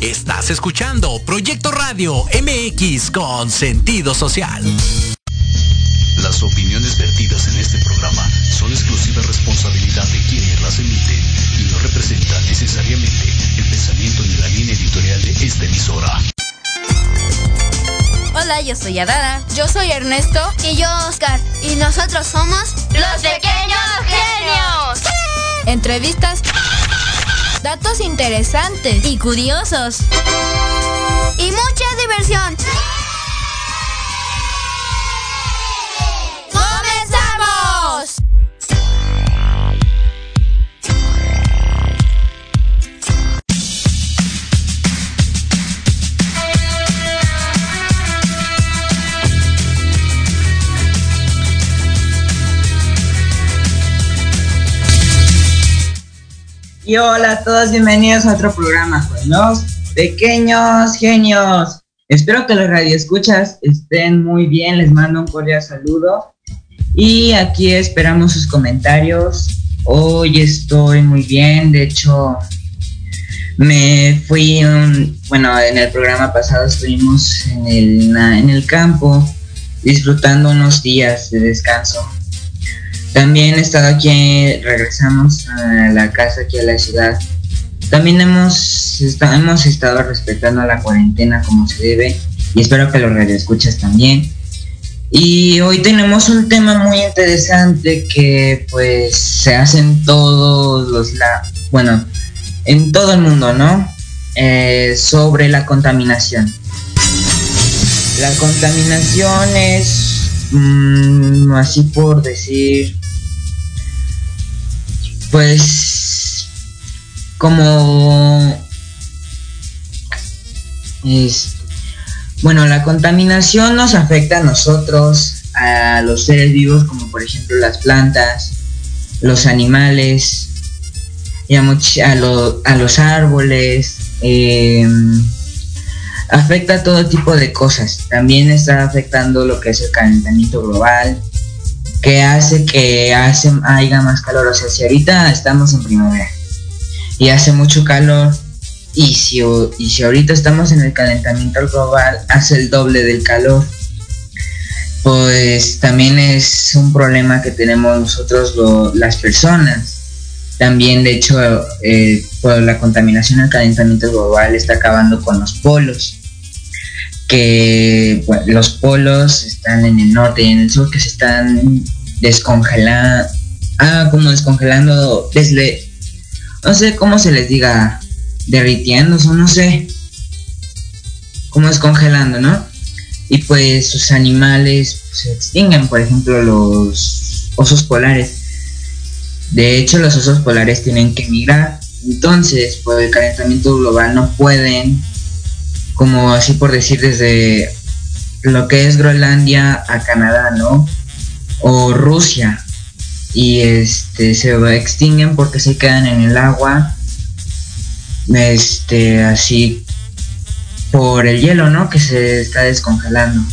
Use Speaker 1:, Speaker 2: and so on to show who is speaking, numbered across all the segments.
Speaker 1: Estás escuchando Proyecto Radio MX con sentido social.
Speaker 2: Las opiniones vertidas en este programa son exclusiva responsabilidad de quienes las emiten y no representan necesariamente el pensamiento ni la línea editorial de esta emisora.
Speaker 3: Hola, yo soy Adara.
Speaker 4: Yo soy Ernesto.
Speaker 5: Y yo Oscar.
Speaker 4: Y nosotros somos
Speaker 6: los pequeños genios.
Speaker 3: Entrevistas,
Speaker 4: datos interesantes
Speaker 3: y curiosos.
Speaker 5: Y mucha diversión.
Speaker 7: Y hola a todos, bienvenidos a otro programa con los pequeños genios. Espero que los radioescuchas estén muy bien, les mando un cordial saludo. Y aquí esperamos sus comentarios. Hoy estoy muy bien, de hecho me fui, bueno, en el programa pasado estuvimos en el, en el campo disfrutando unos días de descanso. También he estado aquí, regresamos a la casa aquí a la ciudad. También hemos, hemos estado respetando la cuarentena como se debe y espero que los radioescuchas también. Y hoy tenemos un tema muy interesante que pues se hace en todos los, la, bueno, en todo el mundo, ¿no? Eh, sobre la contaminación. La contaminación es, mm, así por decir, pues como es, bueno, la contaminación nos afecta a nosotros, a los seres vivos, como por ejemplo las plantas, los animales, y a, a, los árboles, em, afecta a todo tipo de cosas. También está afectando lo que es el calentamiento global, que hace que hace, haya más calor. O sea, si ahorita estamos en primavera y hace mucho calor, y si, y si ahorita estamos en el calentamiento global, hace el doble del calor, pues también es un problema que tenemos nosotros las personas. También, de hecho, eh, por la contaminación, el calentamiento global está acabando con los polos que los polos están en el norte y en el sur que se están descongelando, ah, como descongelando desde, no sé cómo se les diga, derritiéndose, no sé, como descongelando, ¿no? Y pues sus animales se extinguen, por ejemplo los osos polares. De hecho, los osos polares tienen que migrar. Entonces, por el calentamiento global no pueden como así por decir, desde lo que es Groenlandia a Canadá, ¿no? O Rusia. Y este se extinguen porque se quedan en el agua. Este, así por el hielo, ¿no? Que se está descongelando.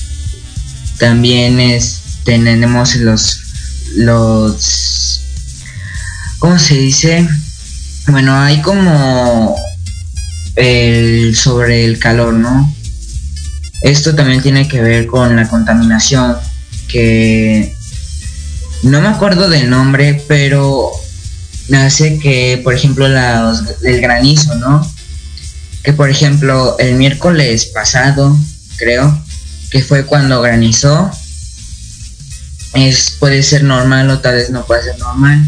Speaker 7: También es, tenemos los los ¿cómo se dice? Bueno, hay como el, sobre el calor, ¿no? Esto también tiene que ver con la contaminación, que no me acuerdo del nombre, pero hace que, por ejemplo, el granizo, ¿no? Que, por ejemplo, el miércoles pasado, creo, que fue cuando granizó, es, puede ser normal o tal vez no puede ser normal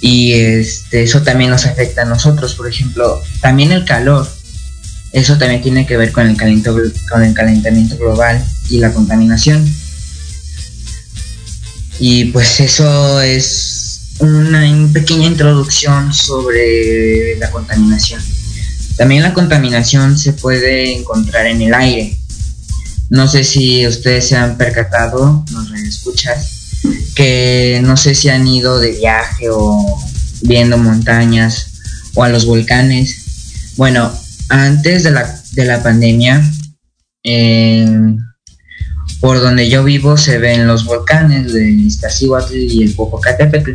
Speaker 7: y este, eso también nos afecta a nosotros, por ejemplo, también el calor, eso también tiene que ver con el, con el calentamiento global y la contaminación. Y pues eso es una pequeña introducción sobre la contaminación. También la contaminación se puede encontrar en el aire. No sé si ustedes se han percatado, nos escuchas, que no sé si han ido de viaje o viendo montañas o a los volcanes. Bueno, antes de la, de la pandemia, por donde yo vivo se ven los volcanes de Iztaccíhuatl y el Popocatépetl.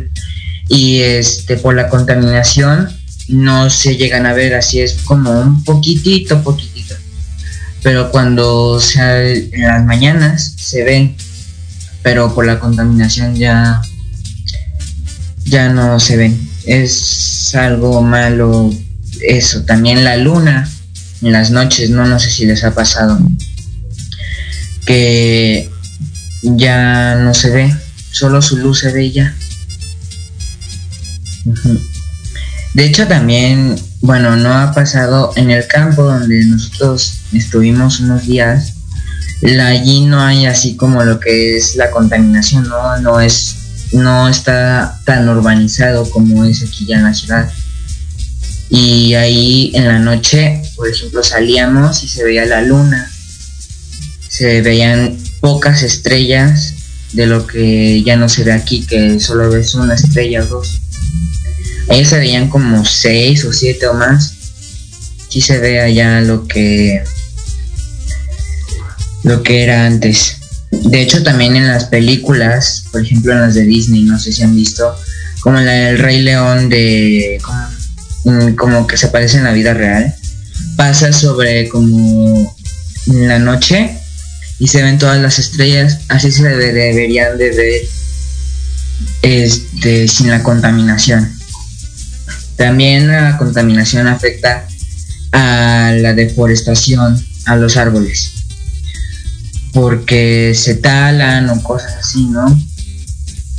Speaker 7: Y este, por la contaminación no se llegan a ver, así es como un poquitito, poquitito. Pero cuando sea en las mañanas se ven, pero por la contaminación ya ya no se ven. Es algo malo eso. También la luna en las noches, no, no sé si les ha pasado que ya no se ve, solo su luz se ve ya. De hecho también, bueno, no ha pasado en el campo donde nosotros estuvimos unos días, allí no hay así como lo que es la contaminación, no, no es, no está tan urbanizado como es aquí ya en la ciudad. Y ahí en la noche, por ejemplo, salíamos y se veía la luna, se veían pocas estrellas de lo que ya no se ve aquí, que solo ves una estrella o dos. Ahí se veían como seis o siete o más. Sí se ve allá lo que lo que era antes. De hecho también en las películas, por ejemplo en las de Disney, no sé si han visto, como la del Rey León de como, como que se parece en la vida real, pasa sobre como la noche y se ven todas las estrellas, así se deberían de ver este, sin la contaminación. También la contaminación afecta a la deforestación, a los árboles, porque se talan o cosas así, ¿no?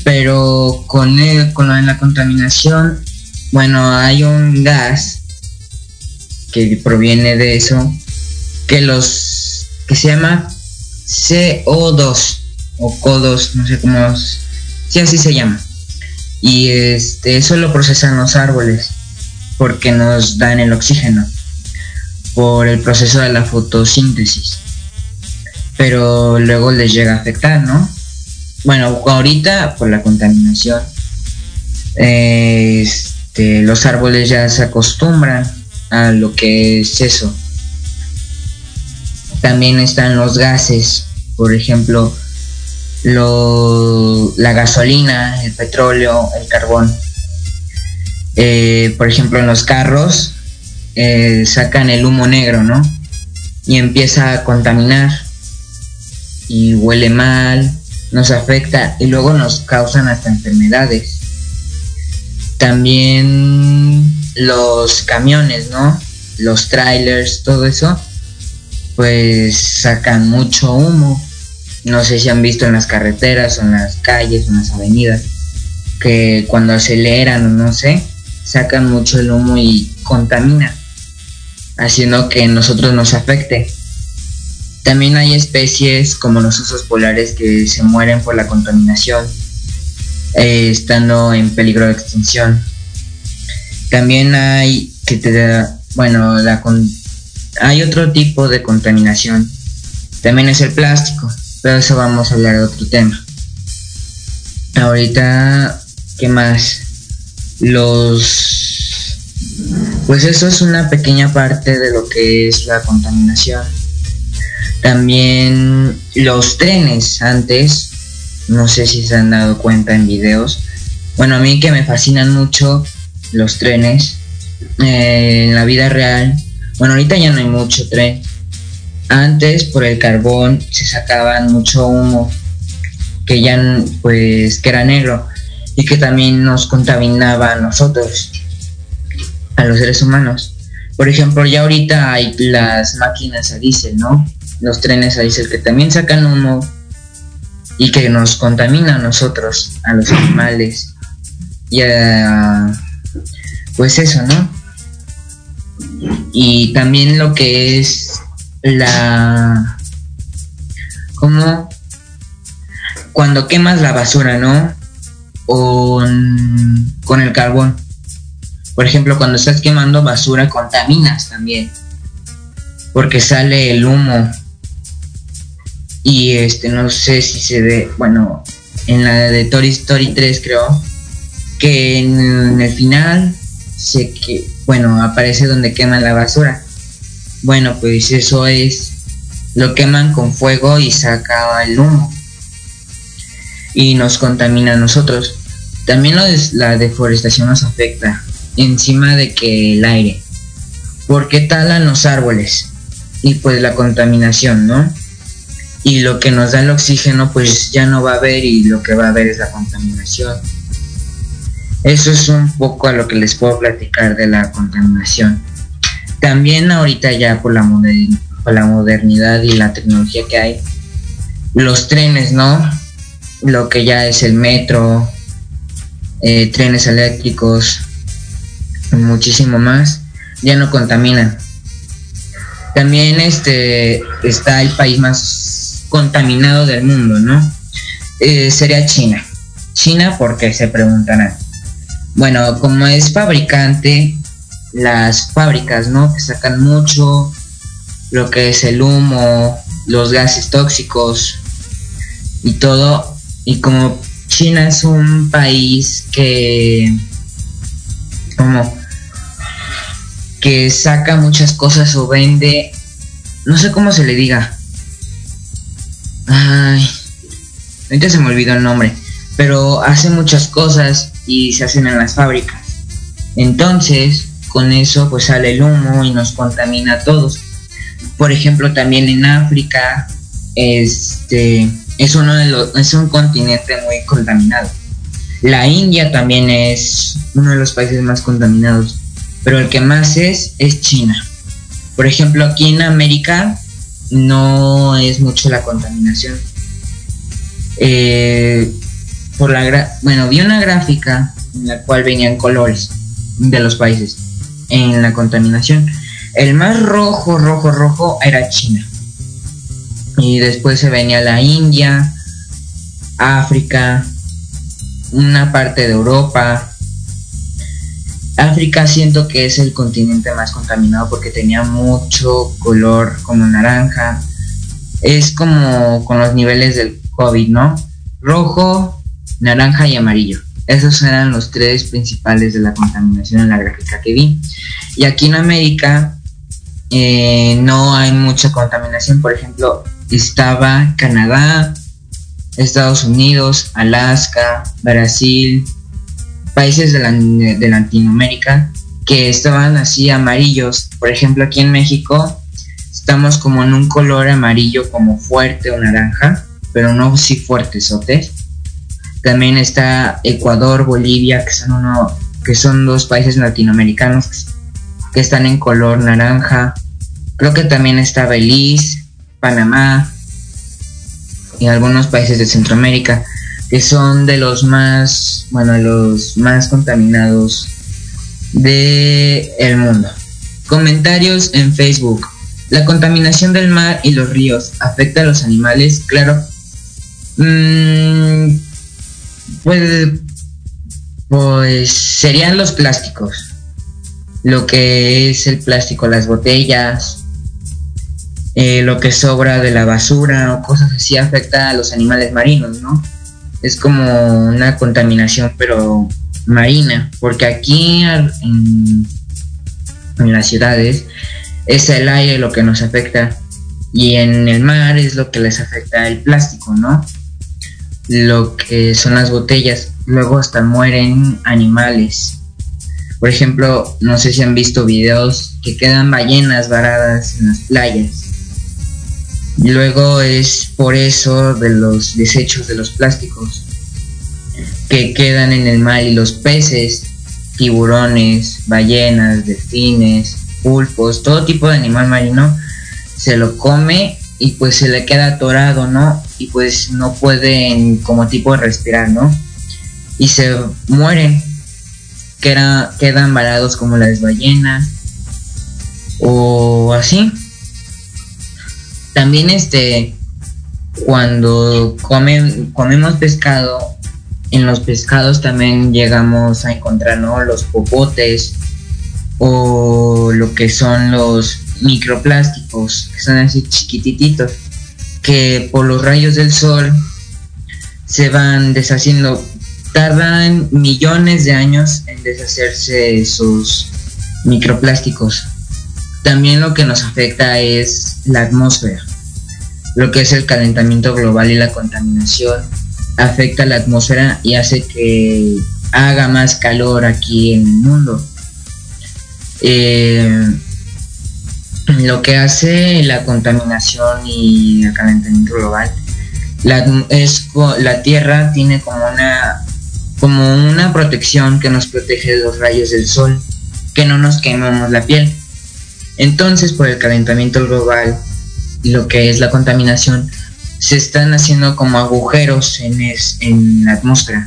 Speaker 7: Pero con, el, con la contaminación, bueno, hay un gas que proviene de eso, que los que se llama CO2 o CO2, no sé cómo, si así se llama. Y este, eso lo procesan los árboles porque nos dan el oxígeno por el proceso de la fotosíntesis. Pero luego les llega a afectar, ¿no? Bueno, ahorita por la contaminación, este, los árboles ya se acostumbran a lo que es eso, también están los gases, por ejemplo, la gasolina, el petróleo, el carbón. Eh, por ejemplo, en los carros eh, sacan el humo negro, ¿no? Y empieza a contaminar y huele mal, nos afecta y luego nos causan hasta enfermedades. También los camiones, ¿no? Los trailers, todo eso pues sacan mucho humo. No sé si han visto en las carreteras o en las calles en las avenidas que cuando aceleran o no sé, sacan mucho el humo y contamina, haciendo que nosotros nos afecte. También hay especies como los osos polares que se mueren por la contaminación, eh, estando en peligro de extinción. También hay que te da, bueno, la, hay otro tipo de contaminación. También es el plástico, pero eso vamos a hablar de otro tema. Ahorita, ¿qué más? Los... Pues eso es una pequeña parte de lo que es la contaminación. También los trenes antes, no sé si se han dado cuenta en videos. Bueno, a mí que me fascinan mucho los trenes. Eh, en la vida real bueno, ahorita ya no hay mucho tren. Antes por el carbón se sacaban mucho humo que ya pues que era negro y que también nos contaminaba a nosotros, a los seres humanos. Por ejemplo, ya ahorita hay las máquinas a diésel, ¿no? Los trenes a diésel que también sacan humo y que nos contamina a nosotros, a los animales. Y a, pues eso, ¿no? y también lo que es la como cuando quemas la basura, ¿no? O con el carbón. Por ejemplo, cuando estás quemando basura contaminas también. Porque sale el humo. Y este no sé si se ve, bueno, en la de Toy Story 3 creo que en el final se que bueno, aparece donde queman la basura. Bueno, pues eso es, lo queman con fuego y saca el humo. Y nos contamina a nosotros. También lo la deforestación nos afecta. encima de que el aire, porque talan los árboles y pues la contaminación, ¿no? Y lo que nos da el oxígeno pues ya no va a haber y lo que va a haber es la contaminación. Eso es un poco a lo que les puedo platicar de la contaminación. También ahorita ya por la, por modernidad y la tecnología que hay, los trenes, ¿no? Lo que ya es el metro, eh, trenes eléctricos, muchísimo más, ya no contaminan. También este está el país más contaminado del mundo, ¿no? Eh, sería China. China porque se preguntarán. Bueno, como es fabricante, las fábricas, ¿no? Que sacan mucho lo que es el humo, los gases tóxicos y todo. Y como China es un país que como que saca muchas cosas o vende, no sé cómo se le diga. Ay, ahorita se me olvidó el nombre, pero hace muchas cosas y se hacen en las fábricas. Entonces, con eso pues sale el humo y nos contamina a todos. Por ejemplo, también en África, este es uno de los, es un continente muy contaminado. La India también es uno de los países más contaminados, pero el que más es es China. Por ejemplo, aquí en América no es mucho la contaminación. Eh, por la bueno, vi una gráfica en la cual venían colores de los países en la contaminación. El más rojo, rojo, rojo era China y después se venía la India, África, una parte de Europa. África siento que es el continente más contaminado porque tenía mucho color como naranja. Es como con los niveles del COVID, ¿no? Rojo, naranja y amarillo. Esos eran los tres principales de la contaminación en la gráfica que vi. Y aquí en América eh, no hay mucha contaminación. Por ejemplo, estaba Canadá, Estados Unidos, Alaska, Brasil, países de, de Latinoamérica que estaban así amarillos. Por ejemplo, aquí en México estamos como en un color amarillo como fuerte o naranja, pero no si fuertes, sotes. También está Ecuador, Bolivia, que son uno, que son dos países latinoamericanos que están en color naranja. Creo que también está Belice, Panamá y algunos países de Centroamérica que son de los más, bueno, los más contaminados del el mundo. Comentarios en Facebook. La contaminación del mar y los ríos afecta a los animales, claro. Mm, pues, pues serían los plásticos. Lo que es el plástico, las botellas, eh, lo que sobra de la basura o cosas así afecta a los animales marinos, ¿no? Es como una contaminación, pero marina, porque aquí en, las ciudades es el aire lo que nos afecta y en el mar es lo que les afecta el plástico, ¿no? Lo que son las botellas, luego hasta mueren animales. Por ejemplo, no sé si han visto videos que quedan ballenas varadas en las playas Luego es por eso de los desechos de los plásticos que quedan en el mar y los peces, tiburones, ballenas, delfines, pulpos, todo tipo de animal marino se lo come y pues se le queda atorado, ¿no? Y pues no pueden como tipo respirar, ¿no? Y se mueren, quedan varados como las ballenas o así. También este, cuando comemos pescado, en los pescados también llegamos a encontrar los popotes o lo que son los microplásticos, que son así chiquititos, que por los rayos del sol se van deshaciendo. Tardan millones de años en deshacerse esos microplásticos. También lo que nos afecta es la atmósfera. Lo que es el calentamiento global y la contaminación afecta la atmósfera y hace que haga más calor aquí en el mundo. eh, lo que hace la contaminación y el calentamiento global la, es, la Tierra tiene como una como una protección que nos protege de los rayos del sol, que no nos quememos la piel. Entonces, por el calentamiento global y lo que es la contaminación, se están haciendo como agujeros en, en la atmósfera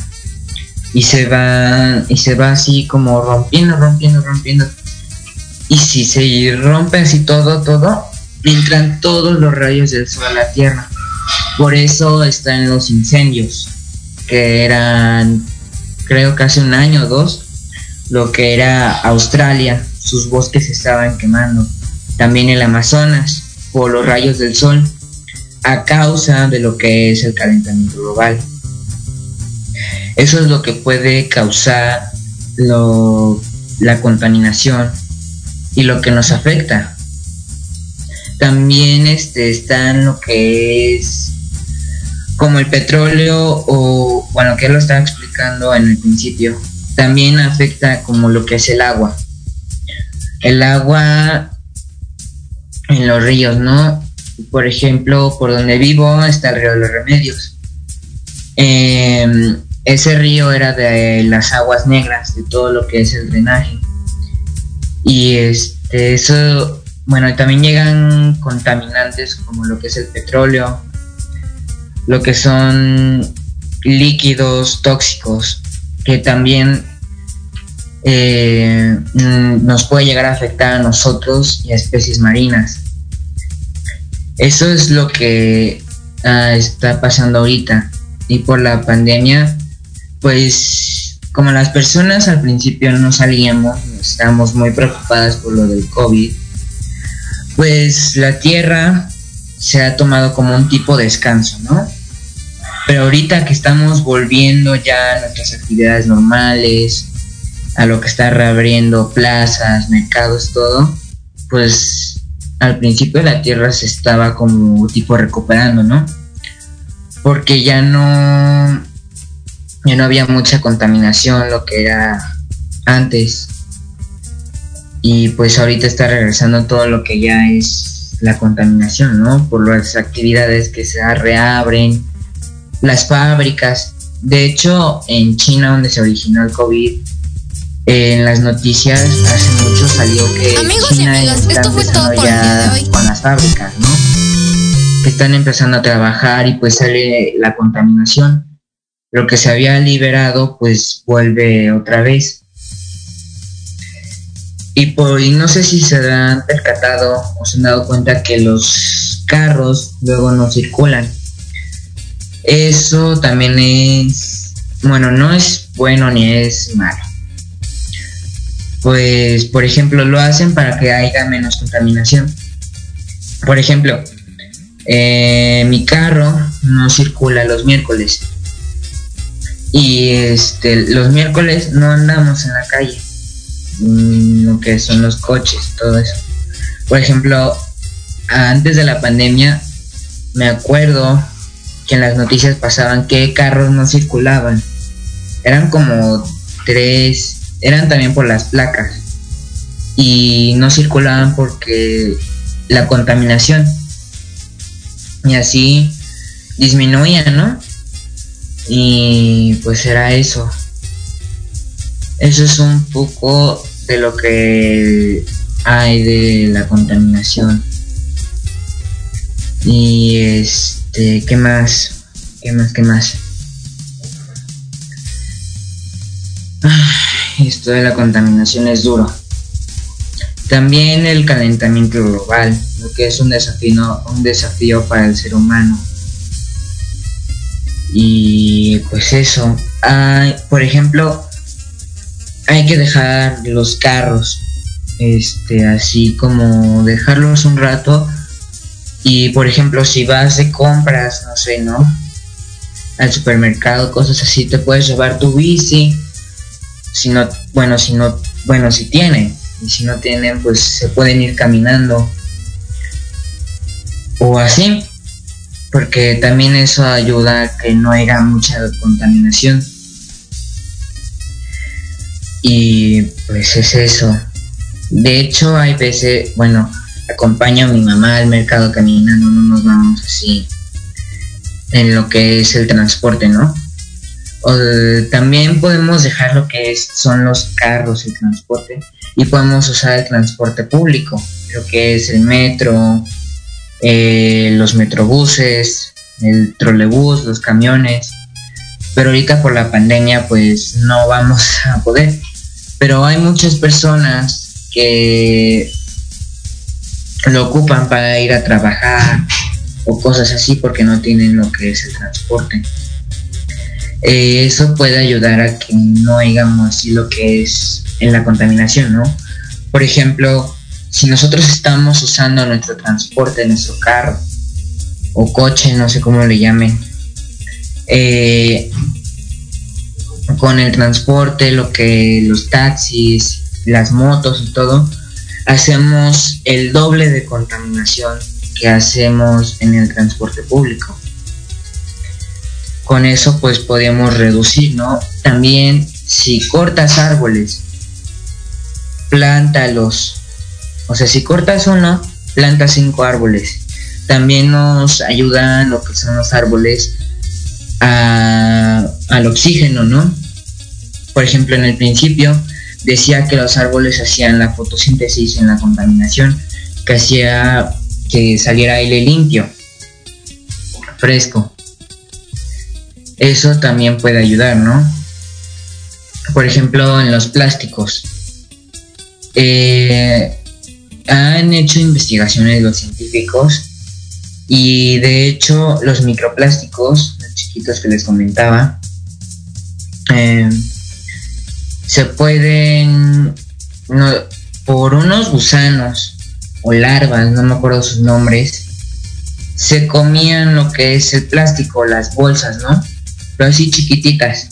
Speaker 7: y se va y se va así como rompiendo, rompiendo, rompiendo. Y si se rompe así todo, todo, entran todos los rayos del sol a la Tierra. Por eso están los incendios, que eran, creo hace un año o dos, lo que era Australia, sus bosques estaban quemando. También el Amazonas, por los rayos del sol, a causa de lo que es el calentamiento global. Eso es lo que puede causar la contaminación y lo que nos afecta. También este, están lo que es como el petróleo o bueno que lo estaba explicando en el principio también afecta como lo que es el agua. El agua en los ríos no por ejemplo por donde vivo está el río de los remedios. Em, ese río era de las aguas negras de todo lo que es el drenaje. Y este eso bueno también llegan contaminantes como lo que es el petróleo lo que son líquidos tóxicos que también eh, mm, nos puede llegar a afectar a nosotros y a especies marinas. Eso es lo que ah, está pasando ahorita. Y por la pandemia, pues como las personas al principio no salíamos, estábamos muy preocupadas por lo del COVID, pues la Tierra se ha tomado como un tipo de descanso, ¿no? Pero ahorita que estamos volviendo ya a nuestras actividades normales, a lo que está reabriendo plazas, mercados, todo, pues al principio la tierra se estaba como tipo recuperando, ¿no? Porque ya no ya no había mucha contaminación lo que era antes. Y pues ahorita está regresando todo lo que ya es la contaminación, ¿no? Por las actividades que se reabren, las fábricas. De hecho, en China, donde se originó el COVID, en las noticias hace mucho salió que China está empezando ya con las fábricas, ¿no? Que están empezando a trabajar y pues sale la contaminación. Lo que se había liberado pues vuelve otra vez. Y, por, y no sé si se han percatado o se han dado cuenta que los carros luego no circulan eso también es, bueno, no es bueno ni es malo. Pues, por ejemplo, lo hacen para que haya menos contaminación. Por ejemplo, eh, mi carro no circula los miércoles. Y este, los miércoles no andamos en la calle. Mm, lo que son los coches, todo eso. Por ejemplo, antes de la pandemia, me acuerdo que en las noticias pasaban que carros no circulaban. Eran como tres, eran también por las placas. Y no circulaban porque la contaminación. Y así disminuía, ¿no? Y pues era eso. Eso es un poco de lo que hay de la contaminación. Y es este, ¿qué más? ¿Qué más? ¿Qué más? esto de la contaminación es duro. También el calentamiento global, lo que es un desafío, un desafío para el ser humano. Y pues eso. por ejemplo, hay que dejar los carros, este, así como dejarlos un rato y por ejemplo, si vas de compras, no sé, ¿no? Al supermercado, cosas así, te puedes llevar tu bici. Si no, bueno, si no, bueno, si tienen. Y si no tienen, pues se pueden ir caminando. O así. Porque también eso ayuda a que no haya mucha contaminación. Y pues es eso. De hecho, hay veces, bueno, acompaño a mi mamá al mercado caminando, no nos vamos así en lo que es el transporte, ¿no? también podemos dejar lo que es, son los carros, el transporte, y podemos usar el transporte público, lo que es el metro, eh, los metrobuses, el trolebús, los camiones. Pero ahorita por la pandemia pues no vamos a poder. Pero hay muchas personas que lo ocupan para ir a trabajar o cosas así porque no tienen lo que es el transporte. Eh, eso puede ayudar a que no hagamos así lo que es en la contaminación, ¿no? Por ejemplo, si nosotros estamos usando nuestro transporte, nuestro carro o coche, no sé cómo le llamen, eh, con el transporte, lo que los taxis, las motos y todo, hacemos el doble de contaminación que hacemos en el transporte público. Con eso pues podemos reducir, ¿no? También si cortas árboles, plántalos. O sea, si cortas uno, planta cinco árboles. También nos ayudan lo que son los árboles al oxígeno, ¿no? Por ejemplo, en el principio decía que los árboles hacían la fotosíntesis en la contaminación, que hacía que saliera aire limpio, fresco. Eso también puede ayudar, ¿no? Por ejemplo, en los plásticos. Eh, han hecho investigaciones los científicos y de hecho los microplásticos, los chiquitos que les comentaba, eh, se pueden, por unos gusanos o larvas, no me acuerdo sus nombres, se comían lo que es el plástico, las bolsas, ¿no? Pero así chiquititas.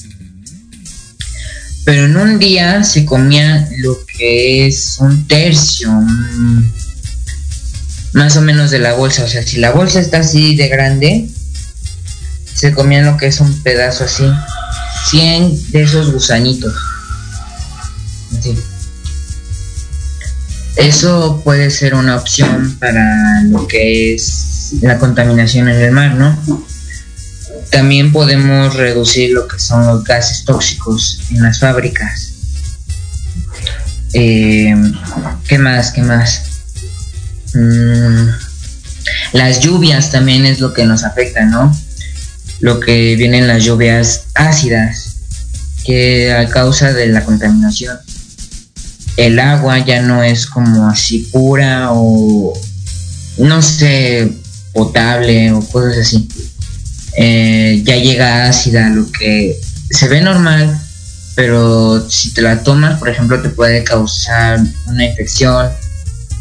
Speaker 7: Pero en un día se comía lo que es un tercio, más o menos de la bolsa. O sea, si la bolsa está así de grande, se comían lo que es un pedazo así. 100 de esos gusanitos. Eso puede ser una opción para lo que es la contaminación en el mar, ¿no? También podemos reducir lo que son los gases tóxicos en las fábricas. Eh, ¿Qué más? ¿Qué más? Mm, las lluvias también es lo que nos afecta, ¿no? Lo que vienen las lluvias ácidas, que a causa de la contaminación el agua ya no es como así pura o no sé, potable o cosas así. Eh, ya llega ácida, lo que se ve normal, pero si te la tomas, por ejemplo, te puede causar una infección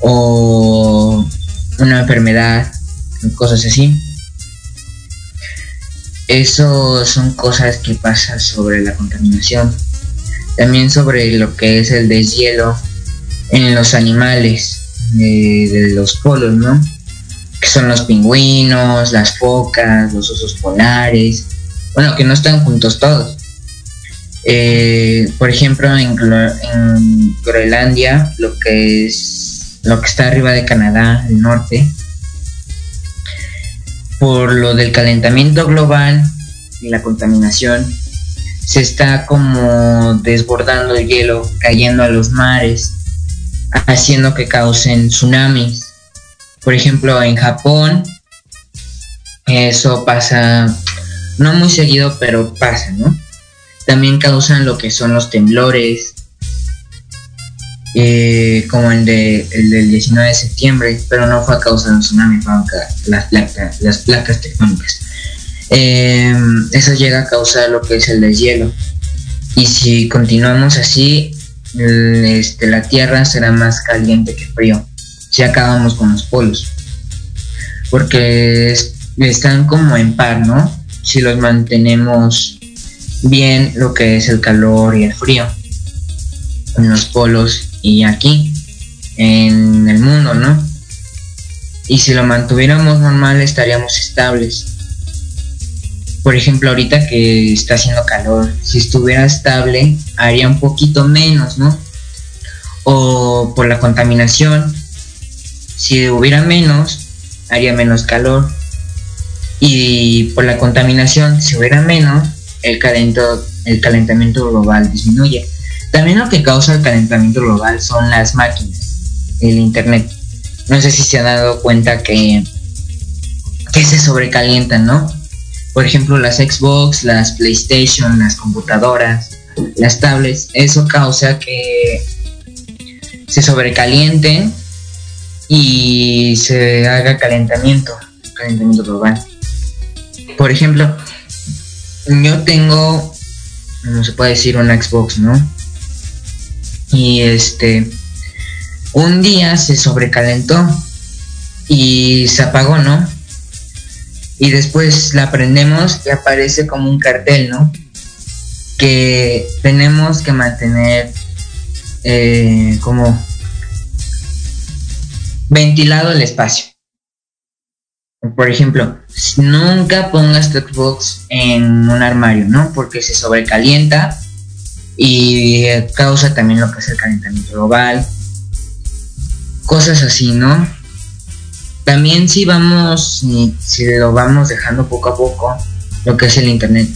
Speaker 7: o una enfermedad, cosas así. Eso son cosas que pasan sobre la contaminación también sobre lo que es el deshielo en los animales de, los polos, ¿no? Que son los pingüinos, las focas, los osos polares, bueno, que no están juntos todos. Eh, por ejemplo, en, en, Groenlandia, lo que es lo que está arriba de Canadá, el norte, por lo del calentamiento global y la contaminación, se está como desbordando el hielo, cayendo a los mares, haciendo que causen tsunamis. Por ejemplo, en Japón, eso pasa, no muy seguido, pero pasa, ¿no? También causan lo que son los temblores, eh, como el, de, el del 19 de septiembre, pero no fue a causa de un tsunami, fue a las placas, las placas tectónicas. Eh, eso llega a causar lo que es el deshielo. Y si continuamos así, este, la Tierra será más caliente que frío. Si acabamos con los polos. Porque están como en par, ¿no? Si los mantenemos bien lo que es el calor y el frío. En los polos y aquí, en el mundo, ¿no? Y si lo mantuviéramos normal estaríamos estables por ejemplo, ahorita que está haciendo calor, si estuviera estable, haría un poquito menos, ¿no? o por la contaminación. Si hubiera menos, haría menos calor. Y por la contaminación, si hubiera menos, el, calento, el calentamiento global disminuye. También lo que causa el calentamiento global son las máquinas, el internet. No sé si se han dado cuenta que, que se sobrecalientan, ¿no? Por ejemplo, las Xbox, las PlayStation, las computadoras, las tablets. Eso causa que se sobrecalienten y se haga calentamiento, calentamiento global. Por ejemplo, yo tengo, no se puede decir, una Xbox, ¿no? Y este, un día se sobrecalentó y se apagó, ¿no? Y después la prendemos y aparece como un cartel, ¿no? Que tenemos que mantener eh, como ventilado el espacio. Por ejemplo, nunca pongas tu Xbox en un armario, ¿no? Porque se sobrecalienta y causa también lo que es el calentamiento global. Cosas así, ¿no? También si vamos, si lo vamos dejando poco a poco, lo que es el Internet.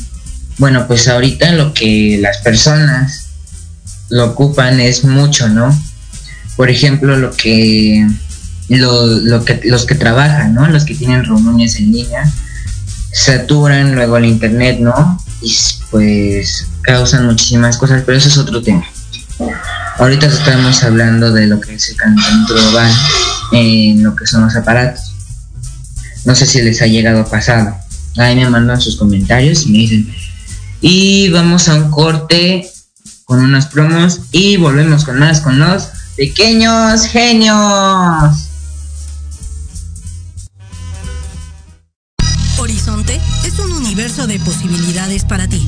Speaker 7: Bueno, pues ahorita lo que las personas lo ocupan es mucho, ¿no? Por ejemplo, lo que lo, que, los que trabajan, ¿no? Los que tienen reuniones en línea, saturan luego el internet, ¿no? Y pues causan muchísimas cosas, pero eso es otro tema. Ahorita estamos hablando de lo que es el calentamiento global en lo que son los aparatos. No sé si les ha llegado a. Ahí me mandan sus comentarios y me dicen. Y vamos a un corte con unas promos y volvemos con más con los pequeños genios.
Speaker 8: Horizonte es un universo de posibilidades para ti.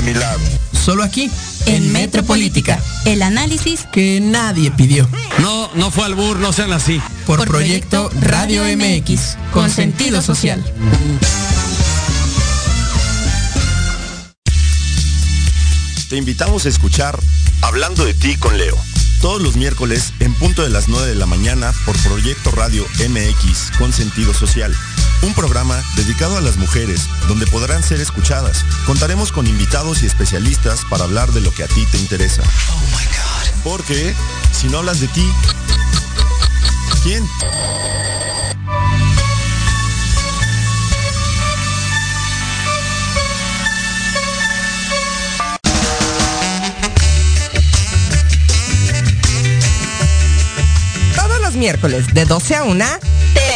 Speaker 9: a mi lado.
Speaker 10: Solo aquí, en, Metropolítica.
Speaker 11: El análisis
Speaker 10: que nadie pidió.
Speaker 12: No, no fue al bur, no sean así.
Speaker 10: Por, proyecto, Radio MX, con sentido social.
Speaker 9: Te invitamos a escuchar Hablando de ti con Leo. Todos los miércoles en punto de las 9 de la mañana por Proyecto Radio MX con sentido social. Un programa dedicado a las mujeres donde podrán ser escuchadas. Contaremos con invitados y especialistas para hablar de lo que a ti te interesa. Porque si no hablas de ti, ¿quién?
Speaker 13: miércoles de 12 a 1.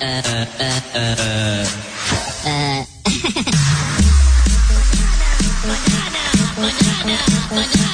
Speaker 1: Banana, banana, banana.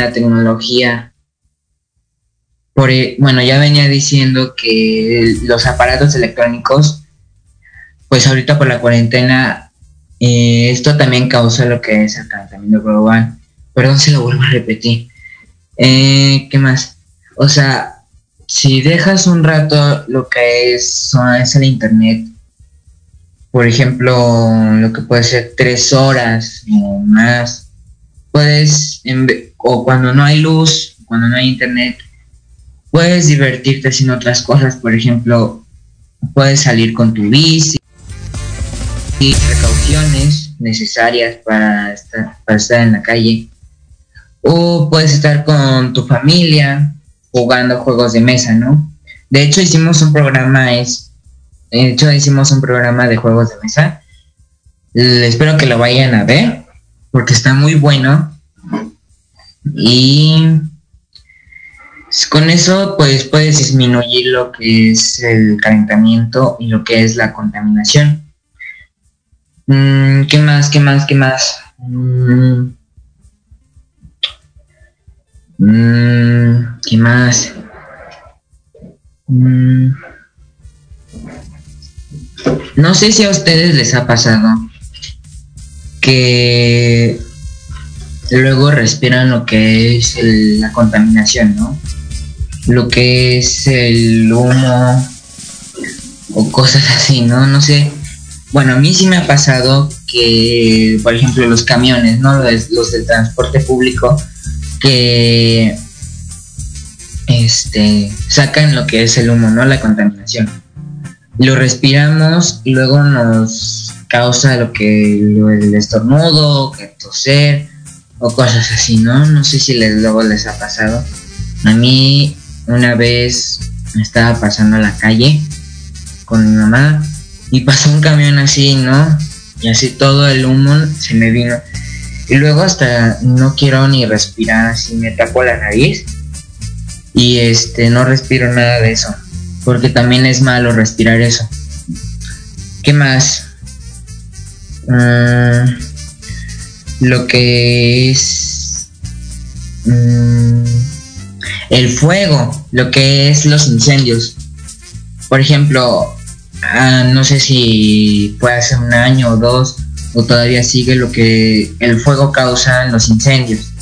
Speaker 7: La tecnología. Por, e, bueno, ya venía diciendo que los aparatos electrónicos, pues ahorita por la cuarentena, eh, esto también causa lo que es el calentamiento global. Perdón si lo vuelvo a repetir. Eh, ¿Qué más? O sea, si dejas un rato lo que es, es el internet, por ejemplo, lo que puede ser tres horas o más, puedes, o cuando no hay luz, cuando no hay internet, puedes divertirte haciendo otras cosas. Por ejemplo, puedes salir con tu bici y precauciones necesarias para estar, para estar en la calle. O puedes estar con tu familia jugando juegos de mesa, ¿no? De hecho, hicimos un programa, es, de hecho, hicimos un programa de juegos de mesa. espero que lo vayan a ver porque está muy bueno. Y con eso pues puedes disminuir lo que es el calentamiento y lo que es la contaminación. Mm, ¿Qué más? ¿Qué más? ¿Qué más? Mm, mm, ¿Qué más? No sé si a ustedes les ha pasado que luego respiran lo que es la contaminación, ¿no? Lo que es el humo o cosas así, ¿no? No sé. Bueno, a mí sí me ha pasado que, por ejemplo, los camiones, ¿no? Los, los de transporte público, que este, sacan lo que es el humo, ¿no? La contaminación. Lo respiramos y luego nos causa lo que el estornudo, que toser o cosas así, ¿no? No sé si les, luego les ha pasado. A mí una vez me estaba pasando a la calle con mi mamá y pasó un camión así, ¿no? Y así todo el humo se me vino. Y luego hasta no quiero ni respirar, así me tapo la nariz y este no respiro nada de eso, porque también es malo respirar eso. ¿Qué más? Mm, lo que es mm, el fuego, lo que es los incendios. Por ejemplo, ah, no sé si puede ser un año o dos o todavía sigue lo que el fuego causa en los incendios.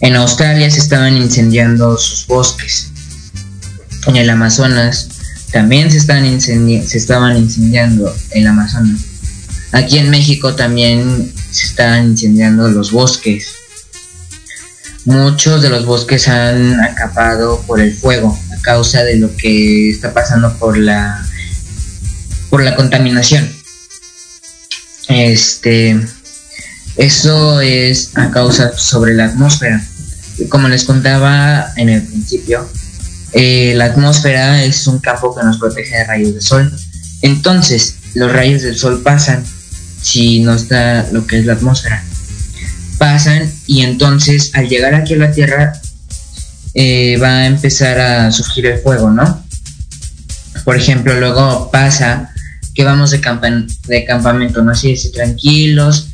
Speaker 7: En Australia se estaban incendiando sus bosques. En el Amazonas también se, están se estaban incendiando el Amazonas. Aquí en México también se están incendiando los bosques. Muchos de los bosques han acapado por el fuego a causa de lo que está pasando por la por la contaminación. Este eso es a causa sobre la atmósfera. Como les contaba en el principio, eh, la atmósfera es un campo que nos protege de rayos de sol. Entonces, los rayos del sol pasan si no está lo que es la atmósfera. Pasan y entonces al llegar aquí a la Tierra eh, va a empezar a surgir el fuego, ¿no? Por ejemplo, luego pasa que vamos de, de campamento, ¿no? Así, así tranquilos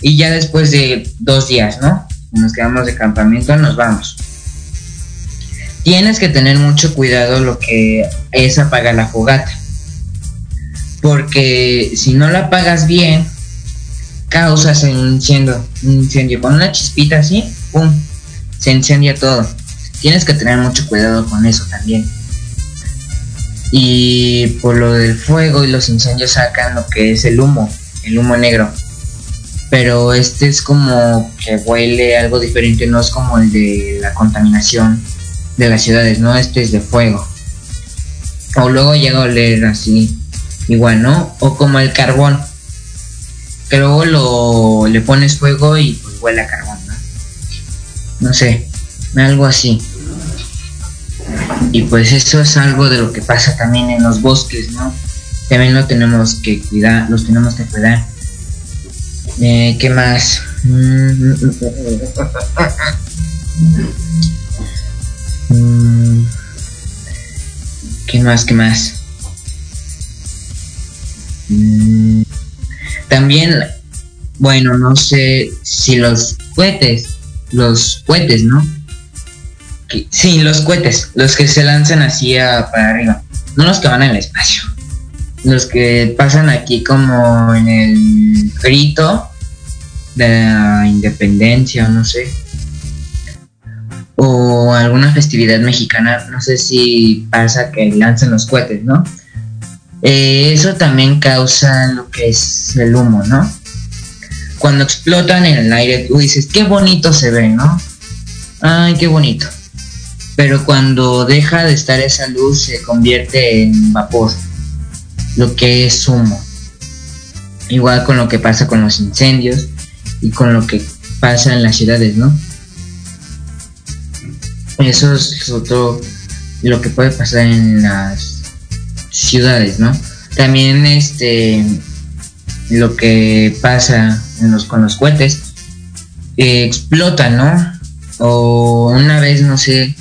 Speaker 7: y ya después de dos días, ¿no? Nos quedamos de campamento, nos vamos tienes que tener mucho cuidado lo que es apagar la fogata. Porque si no la apagas bien, causas un incendio, un incendio. Con una chispita así, ¡pum! Se incendia todo. Tienes que tener mucho cuidado con eso también. Y por lo del fuego y los incendios sacan lo que es el humo, el humo negro. Pero este es como que huele algo diferente, no es como el de la contaminación de las ciudades, ¿no? Este es de fuego. O luego llega a oler así, igual, ¿no? O como el carbón. Luego lo, le pones fuego y pues huele a carbón, ¿no? No sé, algo así. Y pues eso es algo de lo que pasa también en los bosques, ¿no? También lo tenemos que cuidar, los tenemos que cuidar. Eh, ¿Qué más? Mm. ¿Qué más? ¿Qué más? También, bueno, no sé si los cohetes, los cohetes, ¿no? Sí, los cohetes, los que se lanzan así para arriba, no los que van al espacio, los que pasan aquí como en el grito de la independencia, no sé o alguna festividad mexicana, no sé si pasa que lancen los cohetes, ¿no? Eh, eso también causa lo que es el humo, ¿no? Cuando explotan en el aire, tú dices, qué bonito se ve, ¿no? Ay, qué bonito. Pero cuando deja de estar esa luz se convierte en vapor, lo que es humo. Igual con lo que pasa con los incendios y con lo que pasa en las ciudades, ¿no? Eso es otro lo que puede pasar en las ciudades, ¿no? También este lo que pasa en los, con los cohetes explota, ¿no? O una vez, no sé,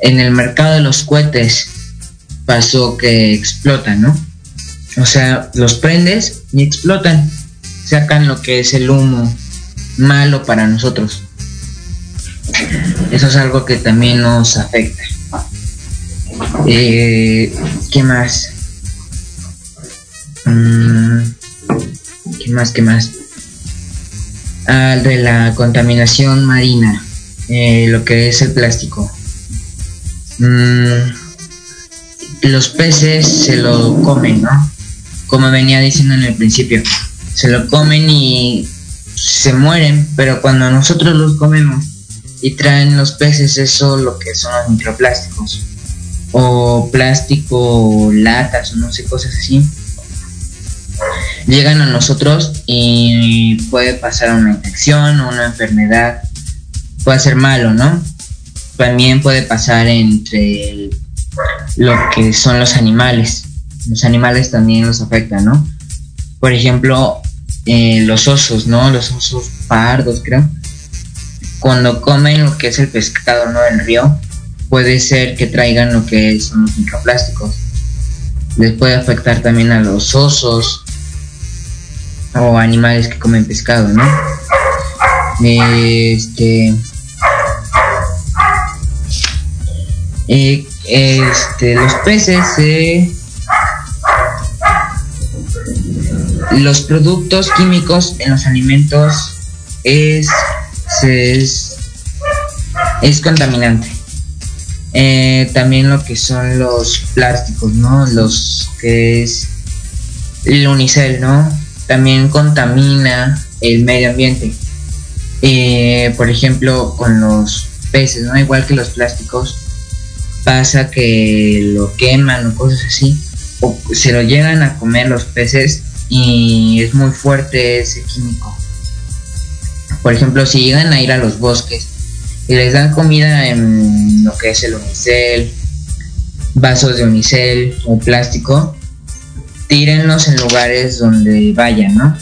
Speaker 7: en el mercado de los cohetes pasó que explotan, ¿no? O sea, los prendes y explotan, sacan lo que es el humo malo para nosotros. Eso es algo que también nos afecta. Eh, ¿Qué más? Mm, ¿Qué más? ¿Qué más? Ah, de la contaminación marina, eh, lo que es el plástico. Mm, los peces se lo comen, ¿no? Como venía diciendo en el principio, se lo comen y se mueren, pero cuando nosotros los comemos, y traen los peces eso lo que son los microplásticos o plástico, latas o no sé, cosas así. Llegan a nosotros y puede pasar una infección o una enfermedad. Puede ser malo, ¿no? También puede pasar entre lo que son los animales. Los animales también los afectan, ¿no? Por ejemplo, eh, los osos, ¿no? Los osos pardos, creo cuando comen lo que es el pescado ¿no? del río, puede ser que traigan lo que son los microplásticos. Les puede afectar también a los osos. o animales que comen pescado, ¿no? Este eh, este los peces eh, los productos químicos en los alimentos es es, es contaminante eh, también lo que son los plásticos no los que es el unicel no también contamina el medio ambiente. Eh, por ejemplo con los peces no igual que los plásticos pasa que lo queman o cosas así o se lo llegan a comer los peces y es muy fuerte ese químico. Por ejemplo, si llegan a ir a los bosques y les dan comida en lo que es el unicel, vasos de unicel o plástico, tírenlos en lugares donde vayan, ¿no?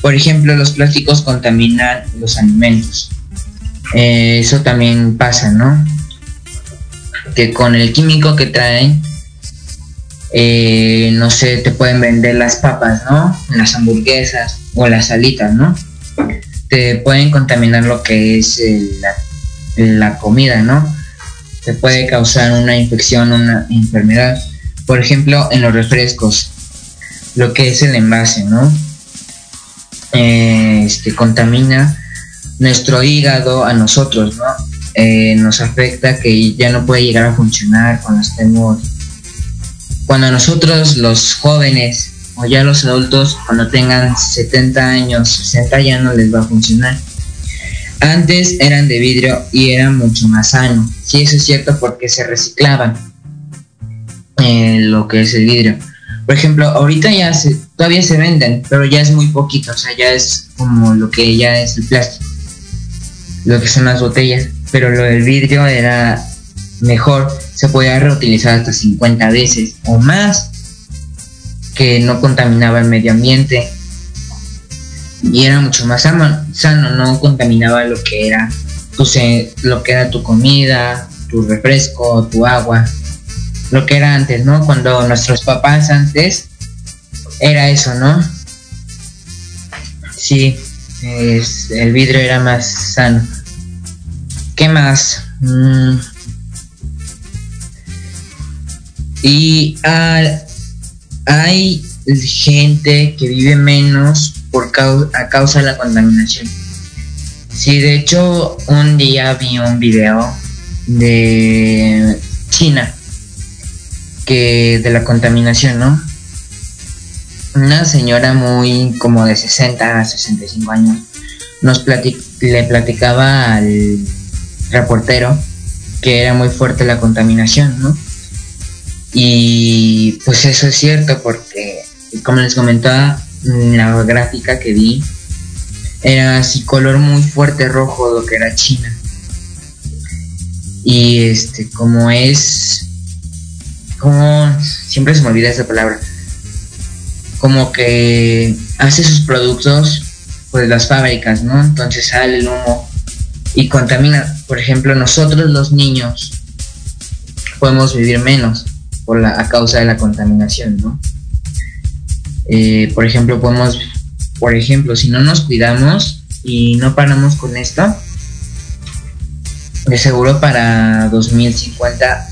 Speaker 7: Por ejemplo, los plásticos contaminan los alimentos. Eh, eso también pasa, ¿no? Que con el químico que traen eh, no sé, te pueden vender las papas, ¿no? Las hamburguesas o las alitas, ¿no? Te pueden contaminar lo que es la, la comida, ¿no? Te puede causar una infección, una enfermedad. Por ejemplo, en los refrescos, lo que es el envase, ¿no? Eh, este contamina nuestro hígado a nosotros, ¿no? Eh, nos afecta que ya no puede llegar a funcionar cuando estemos cuando nosotros los jóvenes o ya los adultos cuando tengan 70 años, 60 ya no les va a funcionar. Antes eran de vidrio y eran mucho más sano. Sí, eso es cierto porque se reciclaban eh, lo que es el vidrio. Por ejemplo, ahorita ya se, todavía se venden, pero ya es muy poquito, o sea, ya es como lo que ya es el plástico, lo que son las botellas. Pero lo del vidrio era mejor se podía reutilizar hasta 50 veces o más, que no contaminaba el medio ambiente y era mucho más sano, no contaminaba lo que era tu, lo que era tu comida, tu refresco, tu agua, lo que era antes, ¿no? Cuando nuestros papás antes era eso, ¿no? Sí, el vidrio era más sano. ¿Qué más? Mm, Y hay gente que vive menos por causa, a causa de la contaminación. Sí, de hecho, un día vi un video de China que de la contaminación, ¿no? Una señora muy como de 60 a 65 años nos le platicaba al reportero que era muy fuerte la contaminación, ¿no? Y pues eso es cierto porque, como les comentaba, la gráfica que vi era así color muy fuerte rojo lo que era China. Y este, como es, como, siempre se me olvida esa palabra, como que hace sus productos, pues las fábricas, ¿no? Entonces sale el humo y contamina. Por ejemplo, nosotros los niños podemos vivir menos por la, a causa de la contaminación, ¿no? Eh, por ejemplo, podemos, por ejemplo, si no nos cuidamos y no paramos con esto, de seguro para 2050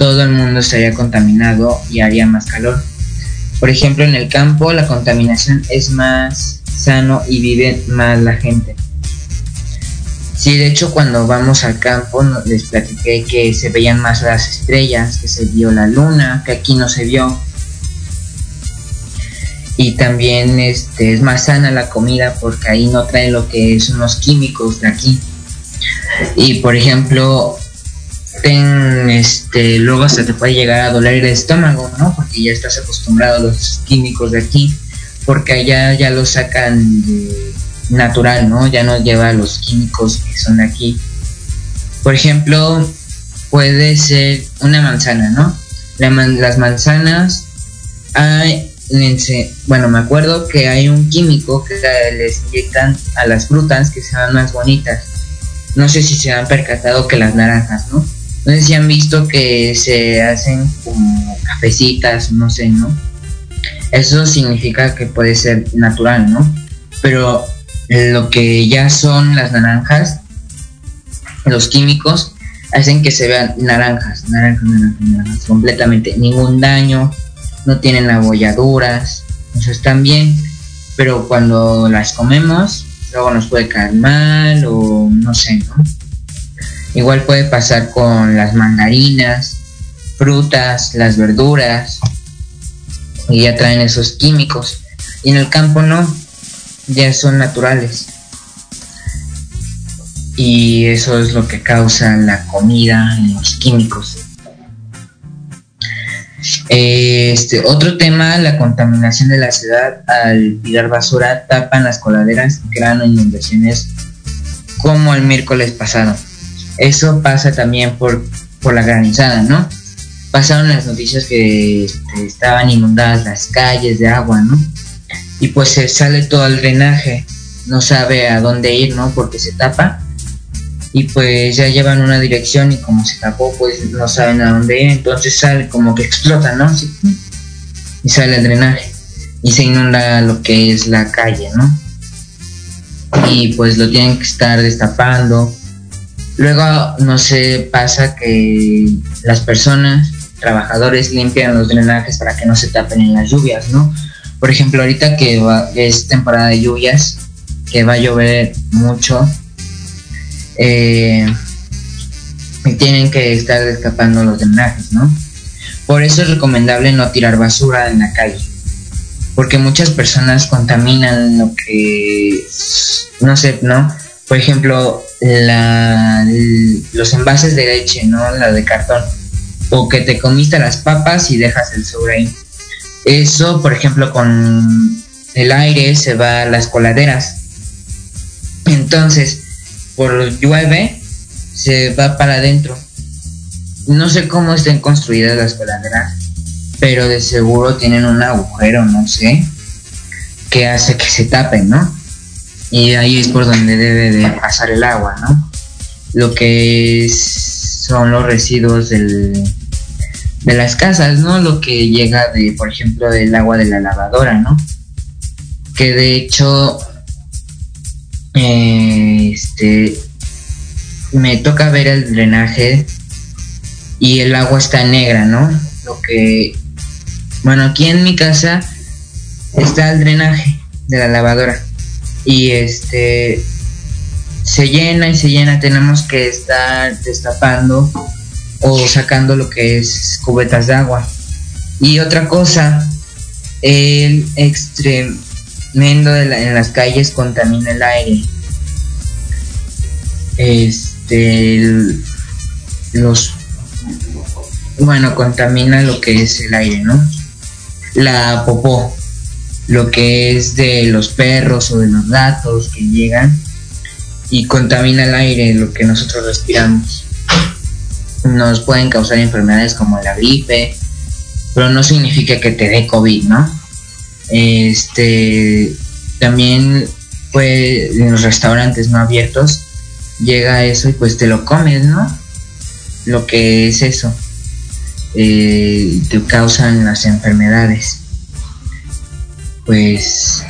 Speaker 7: todo el mundo estaría contaminado y haría más calor. Por ejemplo, en el campo la contaminación es más sano y vive más la gente. Sí, de hecho cuando vamos al campo les platiqué que se veían más las estrellas, que se vio la luna, que aquí no se vio. Y también este, es más sana la comida porque ahí no trae lo que son los químicos de aquí. Y por ejemplo, ten, este, luego hasta te puede llegar a doler el estómago, ¿no? Porque ya estás acostumbrado a los químicos de aquí, porque allá ya lo sacan de natural, ¿no? Ya no lleva los químicos que son aquí. Por ejemplo, puede ser una manzana, ¿no? las manzanas hay, bueno, me acuerdo que hay un químico que les inyectan a las frutas que sean más bonitas. No sé si se han percatado que las naranjas, ¿no? No sé si han visto que se hacen como cafecitas, no sé, ¿no? Eso significa que puede ser natural, ¿no? Pero lo que ya son las naranjas, los químicos, hacen que se vean naranjas, naranjas, naranjas, naranjas, completamente. Ningún daño, no tienen abolladuras, o están bien, pero cuando las comemos, luego nos puede caer mal o no sé, ¿no? Igual puede pasar con las mandarinas, frutas, las verduras, y ya traen esos químicos. Y en el campo no, ya son naturales. Y eso es lo que causa la comida los químicos. Este, otro tema, la contaminación de la ciudad al tirar basura tapan las coladeras y crean inundaciones como el miércoles pasado. Eso pasa también por, por la granizada, ¿no? Pasaron las noticias que este, estaban inundadas las calles de agua, ¿no? Y pues se sale todo el drenaje, no sabe a dónde ir, ¿no? Porque se tapa y pues ya llevan una dirección y como se tapó pues no saben a dónde ir, entonces sale como que explota, ¿no? Y sale el drenaje y se inunda lo que es la calle, ¿no? Y pues lo tienen que estar destapando. Luego no sé, pasa que las personas, trabajadores limpian los drenajes para que no se tapen en las lluvias, ¿no? Por ejemplo, ahorita que es temporada de lluvias, que va a llover mucho, eh, tienen que estar escapando los drenajes, ¿no? Por eso es recomendable no tirar basura en la calle, porque muchas personas contaminan lo que, no sé, ¿no? Por ejemplo, los envases de leche, ¿no? La de cartón, o que te comiste las papas y dejas el sobre ahí. Eso, por ejemplo, con el aire se va a las coladeras. Entonces, por llueve, se va para adentro. No sé cómo estén construidas las coladeras, pero de seguro tienen un agujero, no sé, que hace que se tapen, ¿no? Y ahí es por donde debe de pasar el agua, ¿no? Lo que son los residuos del, de las casas, ¿no? Lo que llega de, por ejemplo, del agua de la lavadora, ¿no? Que de hecho este me toca ver el drenaje y el agua está negra, ¿no? Lo que bueno, aquí en mi casa está el drenaje de la lavadora y este se llena y se llena, tenemos que estar destapando o sacando lo que es cubetas de agua. Y otra cosa, el extremo Mendo en las calles contamina el aire. Este, los, bueno, contamina lo que es el aire, ¿no? La popó, lo que es de los perros o de los gatos que llegan y contamina el aire, lo que nosotros respiramos. Nos pueden causar enfermedades como la gripe, pero no significa que te dé COVID, ¿no? Este, también pues en los restaurantes no abiertos llega eso y pues te lo comes, ¿no? Lo que es eso. Eh, te causan las enfermedades. Pues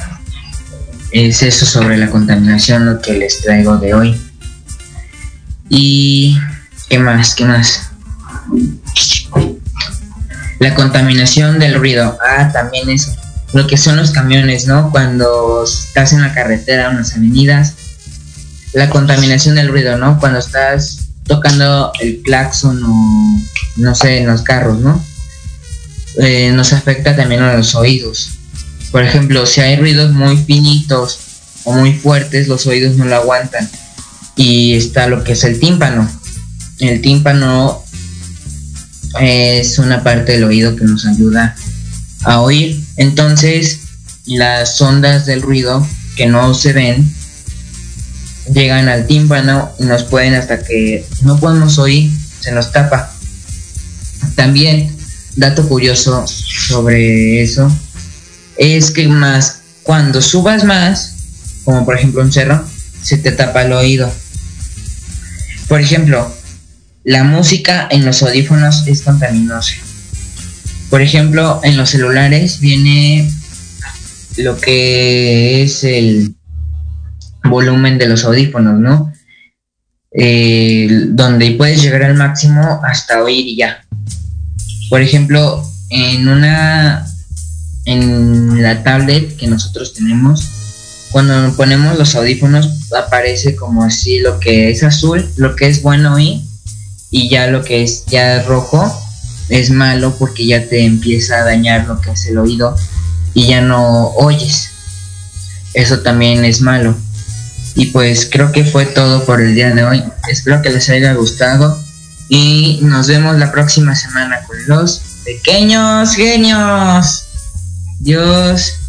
Speaker 7: es eso sobre la contaminación lo que les traigo de hoy. Y ¿qué más? ¿Qué más? La contaminación del ruido. Ah, también eso lo que son los camiones, ¿no? Cuando estás en la carretera, en las avenidas, la contaminación del ruido, ¿no? Cuando estás tocando el claxon o no sé, en los carros, ¿no? Eh, nos afecta también a los oídos. Por ejemplo, si hay ruidos muy finitos o muy fuertes, los oídos no lo aguantan. Y está lo que es el tímpano. El tímpano es una parte del oído que nos ayuda a oír. Entonces, las ondas del ruido que no se ven llegan al tímpano y nos pueden hasta que no podemos oír, se nos tapa. También, dato curioso sobre eso, es que más cuando subas más, como por ejemplo un cerro, se te tapa el oído. Por ejemplo, la música en los audífonos es contaminosa Por ejemplo, en los celulares viene lo que es el volumen de los audífonos, ¿no? Eh, donde puedes llegar al máximo hasta oír y ya. Por ejemplo, en una en la tablet que nosotros tenemos, cuando ponemos los audífonos aparece como así lo que es azul, lo que es bueno oír y ya lo que es ya rojo es malo porque ya te empieza a dañar lo que es el oído y ya no oyes. Eso también es malo. Y pues creo que fue todo por el día de hoy. Espero que les haya gustado y nos vemos la próxima semana con los pequeños genios. Dios.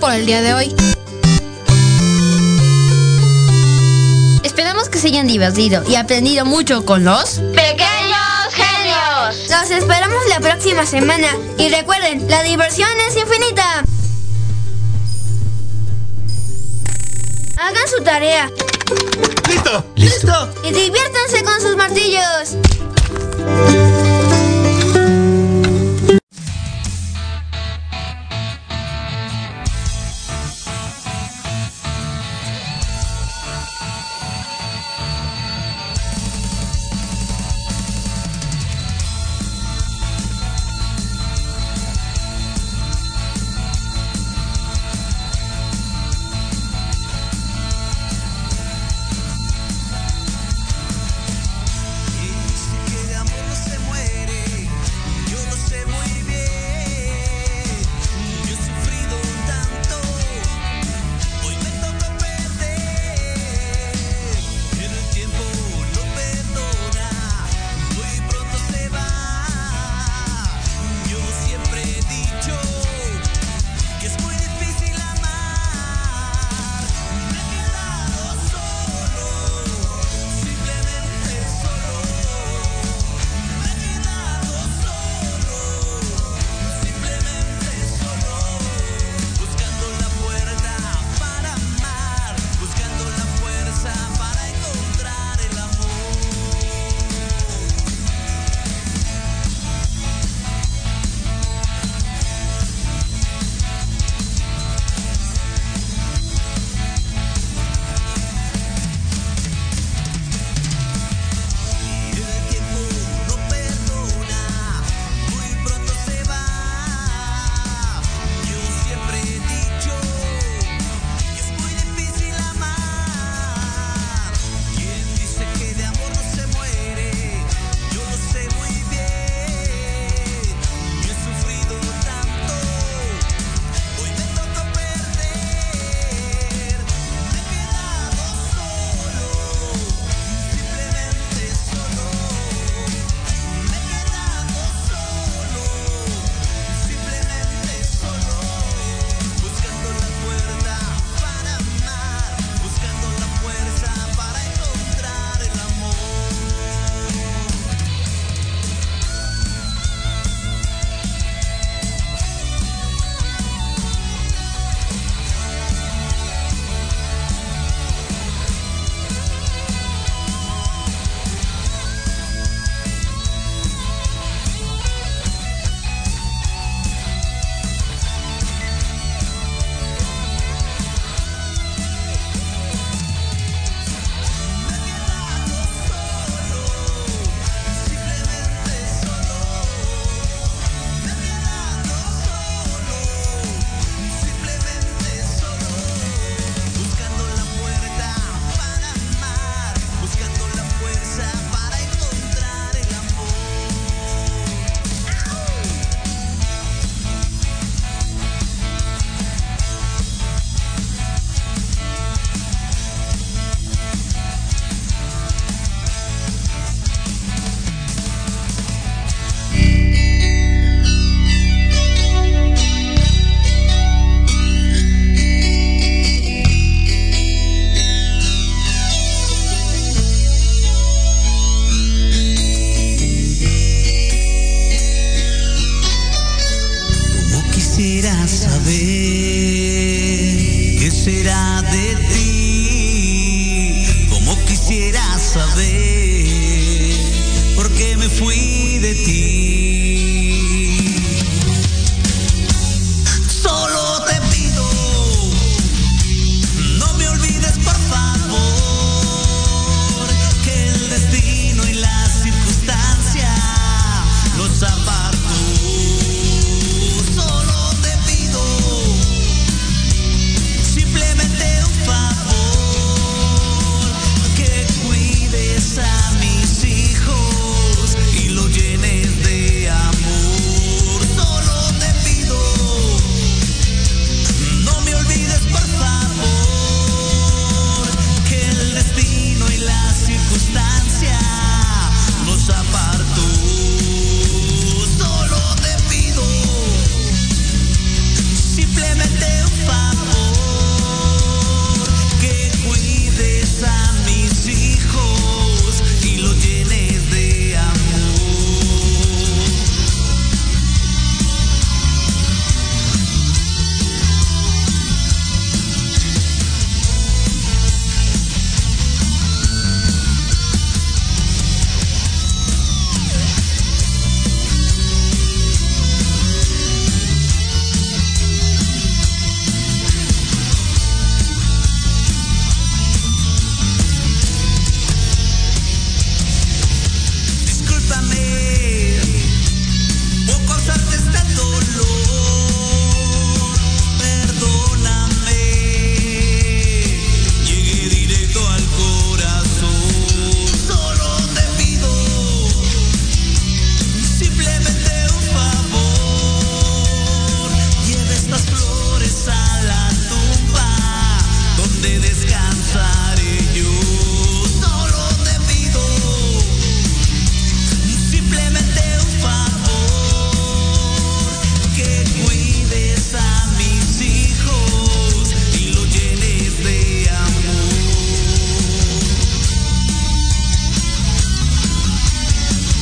Speaker 4: Por el día de hoy.
Speaker 3: Esperamos que se hayan divertido y aprendido mucho con los
Speaker 6: Pequeños genios.
Speaker 5: Los esperamos la próxima semana. Y recuerden, la diversión es infinita. Hagan su tarea.
Speaker 9: ¡Listo!
Speaker 5: ¡Listo! Y diviértanse con sus martillos.